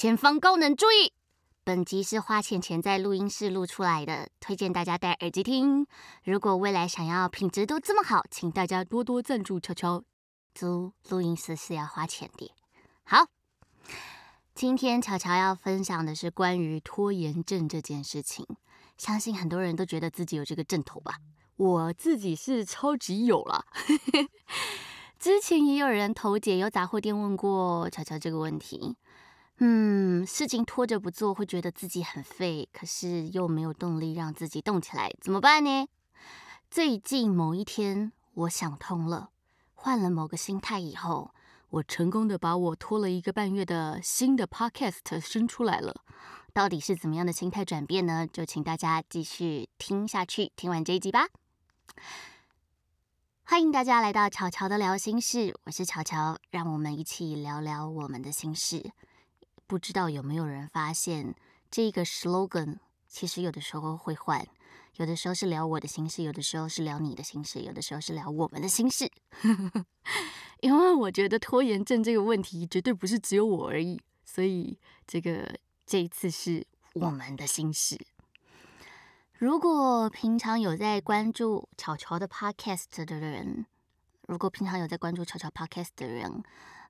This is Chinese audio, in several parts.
前方高能注意！本集是花钱钱在录音室录出来的，推荐大家戴耳机听。如果未来想要品质都这么好，请大家多多赞助悄悄。租录音室是要花钱的。好，今天巧巧要分享的是关于拖延症这件事情。相信很多人都觉得自己有这个症头吧？我自己是超级有了。之前也有人投解忧杂货店问过巧巧这个问题。嗯，事情拖着不做，会觉得自己很废，可是又没有动力让自己动起来，怎么办呢？最近某一天，我想通了，换了某个心态以后，我成功的把我拖了一个半月的新的 podcast 生出来了。到底是怎么样的心态转变呢？就请大家继续听下去，听完这一集吧。欢迎大家来到巧巧的聊心事，我是巧巧，让我们一起聊聊我们的心事。不知道有没有人发现，这个 slogan 其实有的时候会换，有的时候是聊我的心事，有的时候是聊你的心事，有的时候是聊我们的心事。因为我觉得拖延症这个问题绝对不是只有我而已，所以这个这一次是我们的心事。如果平常有在关注巧巧的 podcast 的人，如果平常有在关注巧巧 podcast 的人。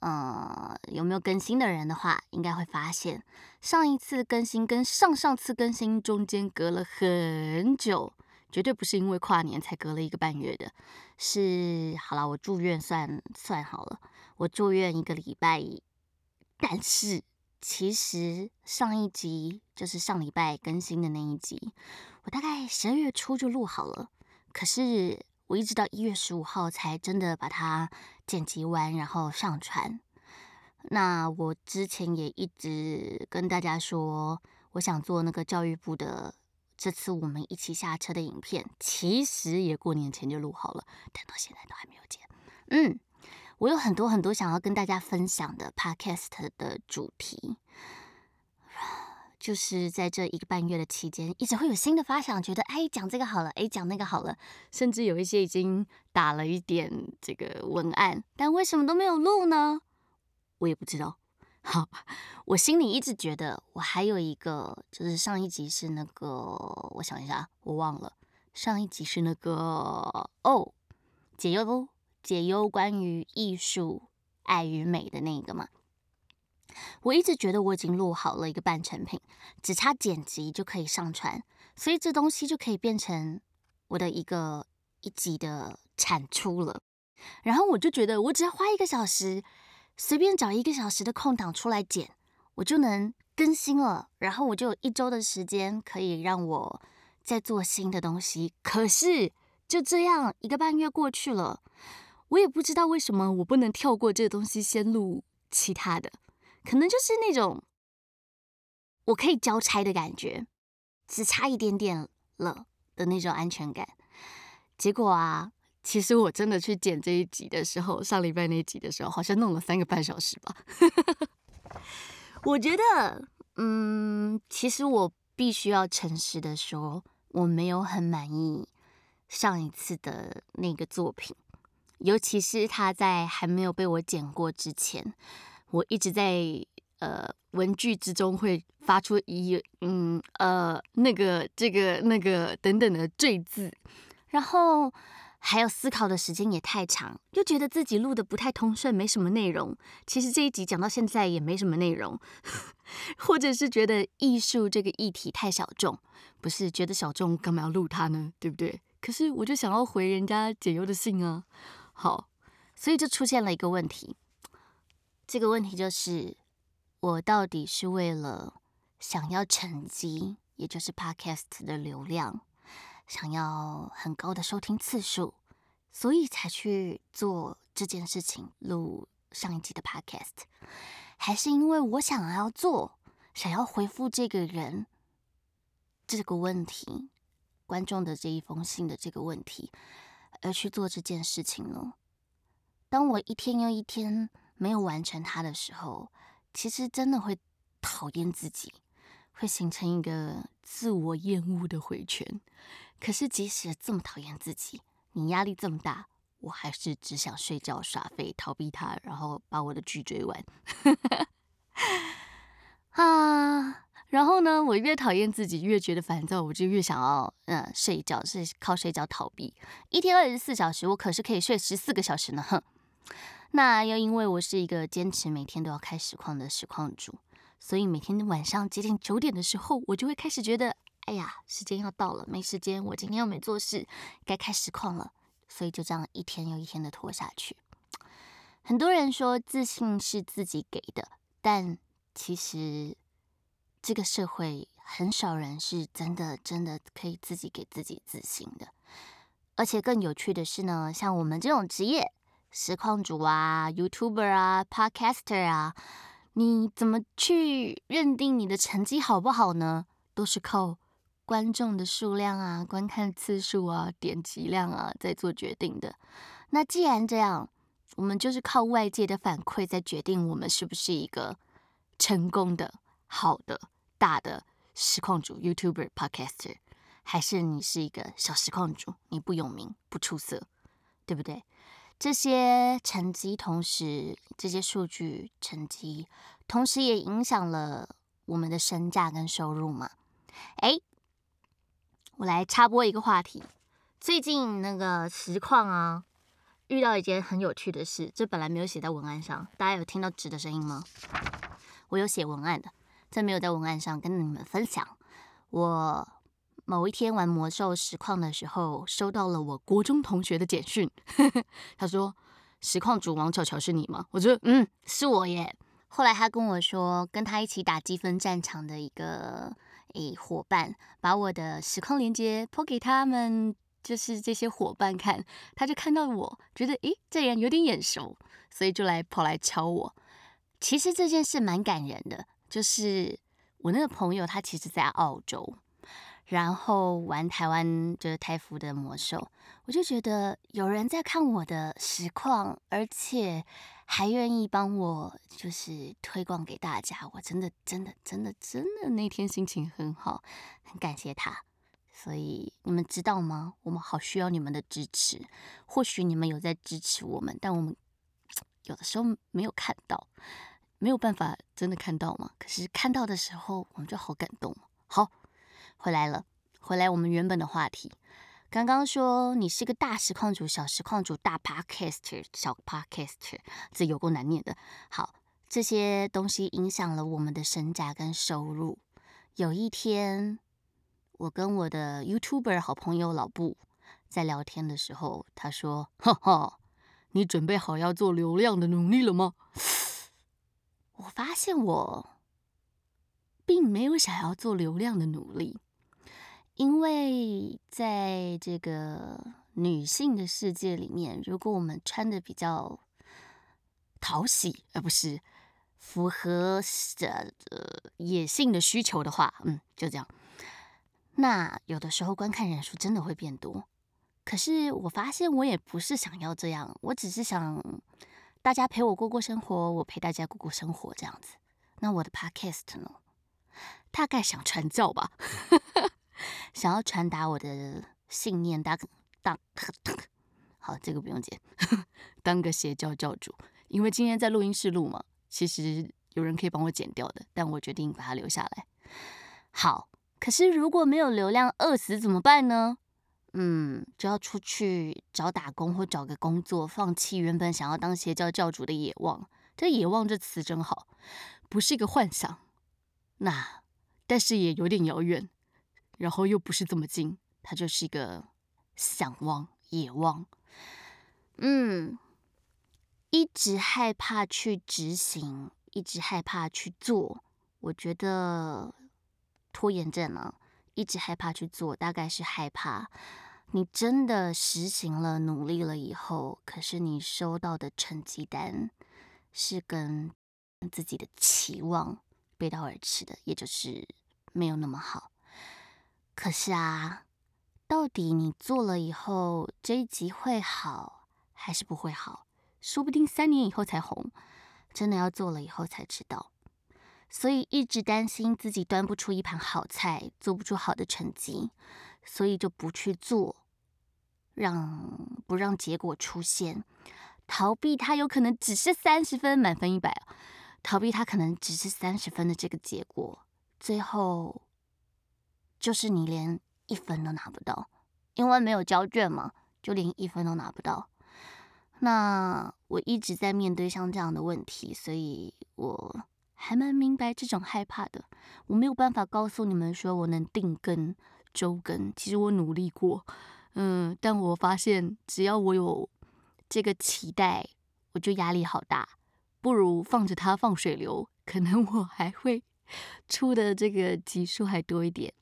呃，有没有更新的人的话，应该会发现上一次更新跟上上次更新中间隔了很久，绝对不是因为跨年才隔了一个半月的。是好了，我住院算算好了，我住院一个礼拜，但是其实上一集就是上礼拜更新的那一集，我大概十二月初就录好了，可是我一直到一月十五号才真的把它。剪辑完，然后上传。那我之前也一直跟大家说，我想做那个教育部的这次我们一起下车的影片，其实也过年前就录好了，但到现在都还没有剪。嗯，我有很多很多想要跟大家分享的 podcast 的主题。就是在这一个半月的期间，一直会有新的发想，觉得哎讲这个好了，哎讲那个好了，甚至有一些已经打了一点这个文案，但为什么都没有录呢？我也不知道。好，我心里一直觉得我还有一个，就是上一集是那个，我想一下，我忘了，上一集是那个哦，解忧解忧关于艺术爱与美的那个嘛。我一直觉得我已经录好了一个半成品，只差剪辑就可以上传，所以这东西就可以变成我的一个一集的产出了。然后我就觉得，我只要花一个小时，随便找一个小时的空档出来剪，我就能更新了。然后我就有一周的时间可以让我再做新的东西。可是就这样一个半月过去了，我也不知道为什么我不能跳过这个东西，先录其他的。可能就是那种我可以交差的感觉，只差一点点了的那种安全感。结果啊，其实我真的去剪这一集的时候，上礼拜那一集的时候，好像弄了三个半小时吧。我觉得，嗯，其实我必须要诚实的说，我没有很满意上一次的那个作品，尤其是他在还没有被我剪过之前。我一直在呃文具之中会发出一嗯呃那个这个那个等等的赘字，然后还有思考的时间也太长，又觉得自己录的不太通顺，没什么内容。其实这一集讲到现在也没什么内容，或者是觉得艺术这个议题太小众，不是觉得小众干嘛要录它呢？对不对？可是我就想要回人家解忧的信啊，好，所以就出现了一个问题。这个问题就是，我到底是为了想要成绩，也就是 podcast 的流量，想要很高的收听次数，所以才去做这件事情，录上一集的 podcast，还是因为我想要做，想要回复这个人这个问题，观众的这一封信的这个问题，而去做这件事情呢？当我一天又一天。没有完成它的时候，其实真的会讨厌自己，会形成一个自我厌恶的回圈。可是即使这么讨厌自己，你压力这么大，我还是只想睡觉、耍废、逃避它，然后把我的剧追完。啊，然后呢，我越讨厌自己，越觉得烦躁，我就越想要嗯睡觉，是靠睡觉逃避。一天二十四小时，我可是可以睡十四个小时呢，哼。那又因为我是一个坚持每天都要开实况的实况主，所以每天晚上接近九点的时候，我就会开始觉得，哎呀，时间要到了，没时间，我今天又没做事，该开实况了。所以就这样一天又一天的拖下去。很多人说自信是自己给的，但其实这个社会很少人是真的真的可以自己给自己自信的。而且更有趣的是呢，像我们这种职业。实况主啊，YouTuber 啊，Podcaster 啊，你怎么去认定你的成绩好不好呢？都是靠观众的数量啊、观看次数啊、点击量啊在做决定的。那既然这样，我们就是靠外界的反馈在决定我们是不是一个成功的、好的、大的实况主、YouTuber、Podcaster，还是你是一个小实况主，你不有名、不出色，对不对？这些成绩，同时这些数据成绩，同时也影响了我们的身价跟收入嘛？哎，我来插播一个话题。最近那个实况啊，遇到一件很有趣的事，这本来没有写在文案上，大家有听到纸的声音吗？我有写文案的，这没有在文案上跟你们分享。我。某一天玩魔兽实况的时候，收到了我国中同学的简讯。他说：“实况主王巧巧是你吗？”我说：“嗯，是我耶。”后来他跟我说，跟他一起打积分战场的一个诶伙伴，把我的时空连接抛给他们，就是这些伙伴看，他就看到我觉得诶这人有点眼熟，所以就来跑来敲我。其实这件事蛮感人的，就是我那个朋友他其实在澳洲。然后玩台湾就是台服的魔兽，我就觉得有人在看我的实况，而且还愿意帮我就是推广给大家，我真的真的真的真的那天心情很好，很感谢他。所以你们知道吗？我们好需要你们的支持。或许你们有在支持我们，但我们有的时候没有看到，没有办法真的看到嘛。可是看到的时候，我们就好感动。好。回来了，回来我们原本的话题。刚刚说你是个大实况主、小实况主、大 podcaster、小 podcaster，这有够难念的。好，这些东西影响了我们的身价跟收入。有一天，我跟我的 YouTuber 好朋友老布在聊天的时候，他说：“哈哈，你准备好要做流量的努力了吗？”我发现我并没有想要做流量的努力。因为在这个女性的世界里面，如果我们穿的比较讨喜，而不是符合呃野性的需求的话，嗯，就这样。那有的时候观看人数真的会变多。可是我发现我也不是想要这样，我只是想大家陪我过过生活，我陪大家过过生活这样子。那我的 podcast 呢？大概想传教吧。想要传达我的信念，当当好，这个不用剪，当个邪教教主。因为今天在录音室录嘛，其实有人可以帮我剪掉的，但我决定把它留下来。好，可是如果没有流量，饿死怎么办呢？嗯，就要出去找打工或找个工作，放弃原本想要当邪教教主的野望。这野望这词真好，不是一个幻想，那但是也有点遥远。然后又不是这么近，它就是一个想望、野望。嗯，一直害怕去执行，一直害怕去做。我觉得拖延症呢，一直害怕去做，大概是害怕你真的实行了、努力了以后，可是你收到的成绩单是跟自己的期望背道而驰的，也就是没有那么好。可是啊，到底你做了以后，这一集会好还是不会好？说不定三年以后才红，真的要做了以后才知道。所以一直担心自己端不出一盘好菜，做不出好的成绩，所以就不去做，让不让结果出现，逃避它有可能只是三十分，满分一百，逃避它可能只是三十分的这个结果。最后就是你连一分都拿不到，因为没有交卷嘛，就连一分都拿不到。那我一直在面对像这样的问题，所以我还蛮明白这种害怕的。我没有办法告诉你们说我能定根周更，其实我努力过，嗯，但我发现只要我有这个期待，我就压力好大，不如放着它放水流，可能我还会 出的这个集数还多一点。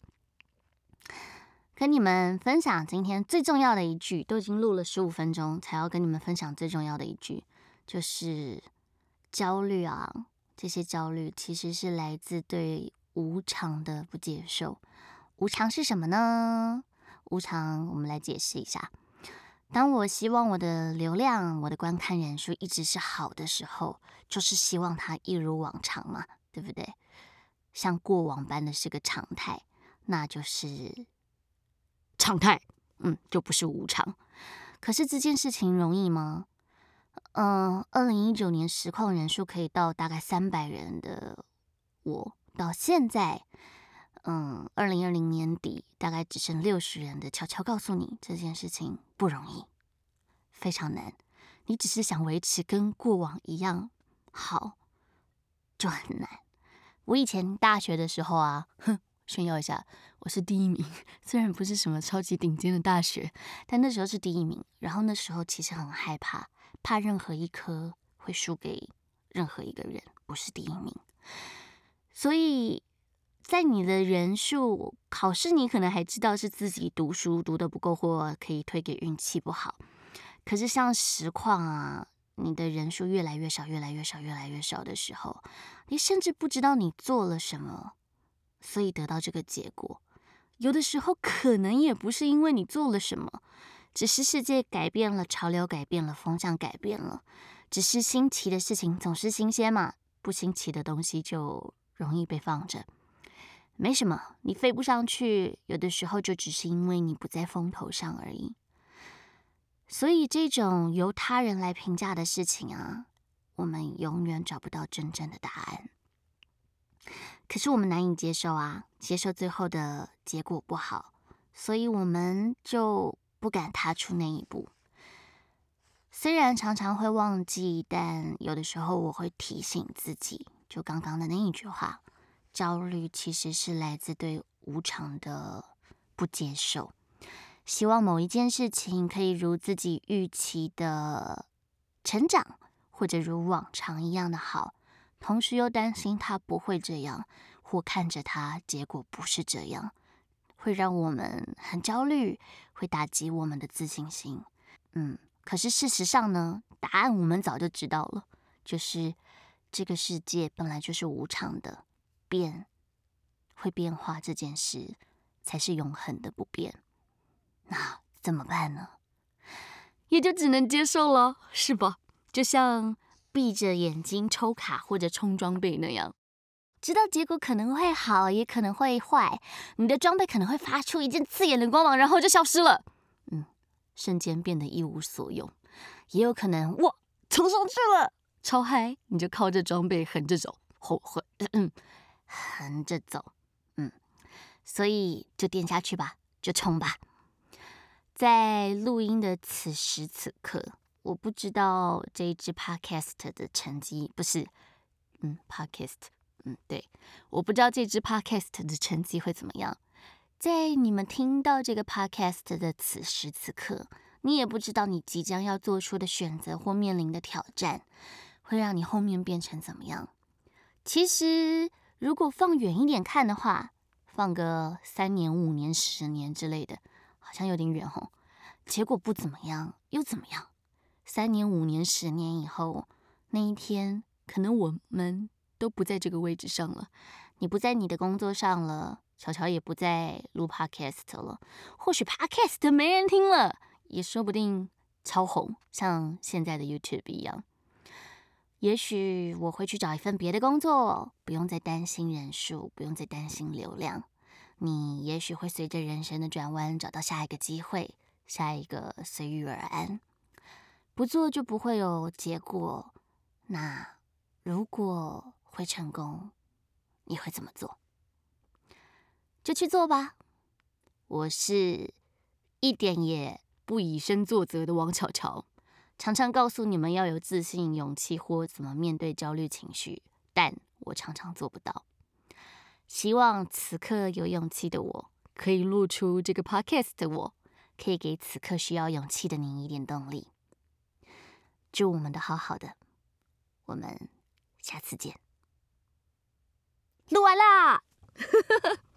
跟你们分享今天最重要的一句，都已经录了十五分钟，才要跟你们分享最重要的一句，就是焦虑啊，这些焦虑其实是来自对无常的不接受。无常是什么呢？无常，我们来解释一下。当我希望我的流量、我的观看人数一直是好的时候，就是希望它一如往常嘛，对不对？像过往般的是个常态，那就是。常态，嗯，就不是无常。可是这件事情容易吗？嗯，二零一九年实况人数可以到大概三百人的我，到现在，嗯，二零二零年底大概只剩六十人的，悄悄告诉你，这件事情不容易，非常难。你只是想维持跟过往一样好，就很难。我以前大学的时候啊，哼。炫耀一下，我是第一名。虽然不是什么超级顶尖的大学，但那时候是第一名。然后那时候其实很害怕，怕任何一科会输给任何一个人，不是第一名。所以在你的人数考试，你可能还知道是自己读书读的不够，或可以推给运气不好。可是像实况啊，你的人数越来越少，越来越少，越来越少的时候，你甚至不知道你做了什么。所以得到这个结果，有的时候可能也不是因为你做了什么，只是世界改变了，潮流改变了，风向改变了。只是新奇的事情总是新鲜嘛，不新奇的东西就容易被放着。没什么，你飞不上去，有的时候就只是因为你不在风头上而已。所以这种由他人来评价的事情啊，我们永远找不到真正的答案。可是我们难以接受啊，接受最后的结果不好，所以我们就不敢踏出那一步。虽然常常会忘记，但有的时候我会提醒自己，就刚刚的那一句话：焦虑其实是来自对无常的不接受，希望某一件事情可以如自己预期的成长，或者如往常一样的好。同时又担心他不会这样，或看着他结果不是这样，会让我们很焦虑，会打击我们的自信心。嗯，可是事实上呢，答案我们早就知道了，就是这个世界本来就是无常的，变会变化这件事才是永恒的不变。那怎么办呢？也就只能接受了，是吧？就像。闭着眼睛抽卡或者充装备那样，知道结果可能会好，也可能会坏。你的装备可能会发出一阵刺眼的光芒，然后就消失了。嗯，瞬间变得一无所有。也有可能哇，冲上去了，超嗨！你就靠着装备横着走，后悔，横着走。嗯，所以就垫下去吧，就冲吧。在录音的此时此刻。我不知道这一支 podcast 的成绩不是，嗯，podcast，嗯，对，我不知道这支 podcast 的成绩会怎么样。在你们听到这个 podcast 的此时此刻，你也不知道你即将要做出的选择或面临的挑战，会让你后面变成怎么样。其实，如果放远一点看的话，放个三年、五年、十年之类的，好像有点远吼。结果不怎么样，又怎么样？三年、五年、十年以后，那一天，可能我们都不在这个位置上了。你不在你的工作上了，乔乔也不在录 podcast 了。或许 podcast 没人听了，也说不定超红，像现在的 YouTube 一样。也许我会去找一份别的工作，不用再担心人数，不用再担心流量。你也许会随着人生的转弯，找到下一个机会，下一个随遇而安。不做就不会有结果。那如果会成功，你会怎么做？就去做吧。我是一点也不以身作则的王巧巧，常常告诉你们要有自信、勇气或怎么面对焦虑情绪，但我常常做不到。希望此刻有勇气的我，可以露出这个 podcast 的我，可以给此刻需要勇气的你一点动力。祝我们的好好的，我们下次见。录完啦。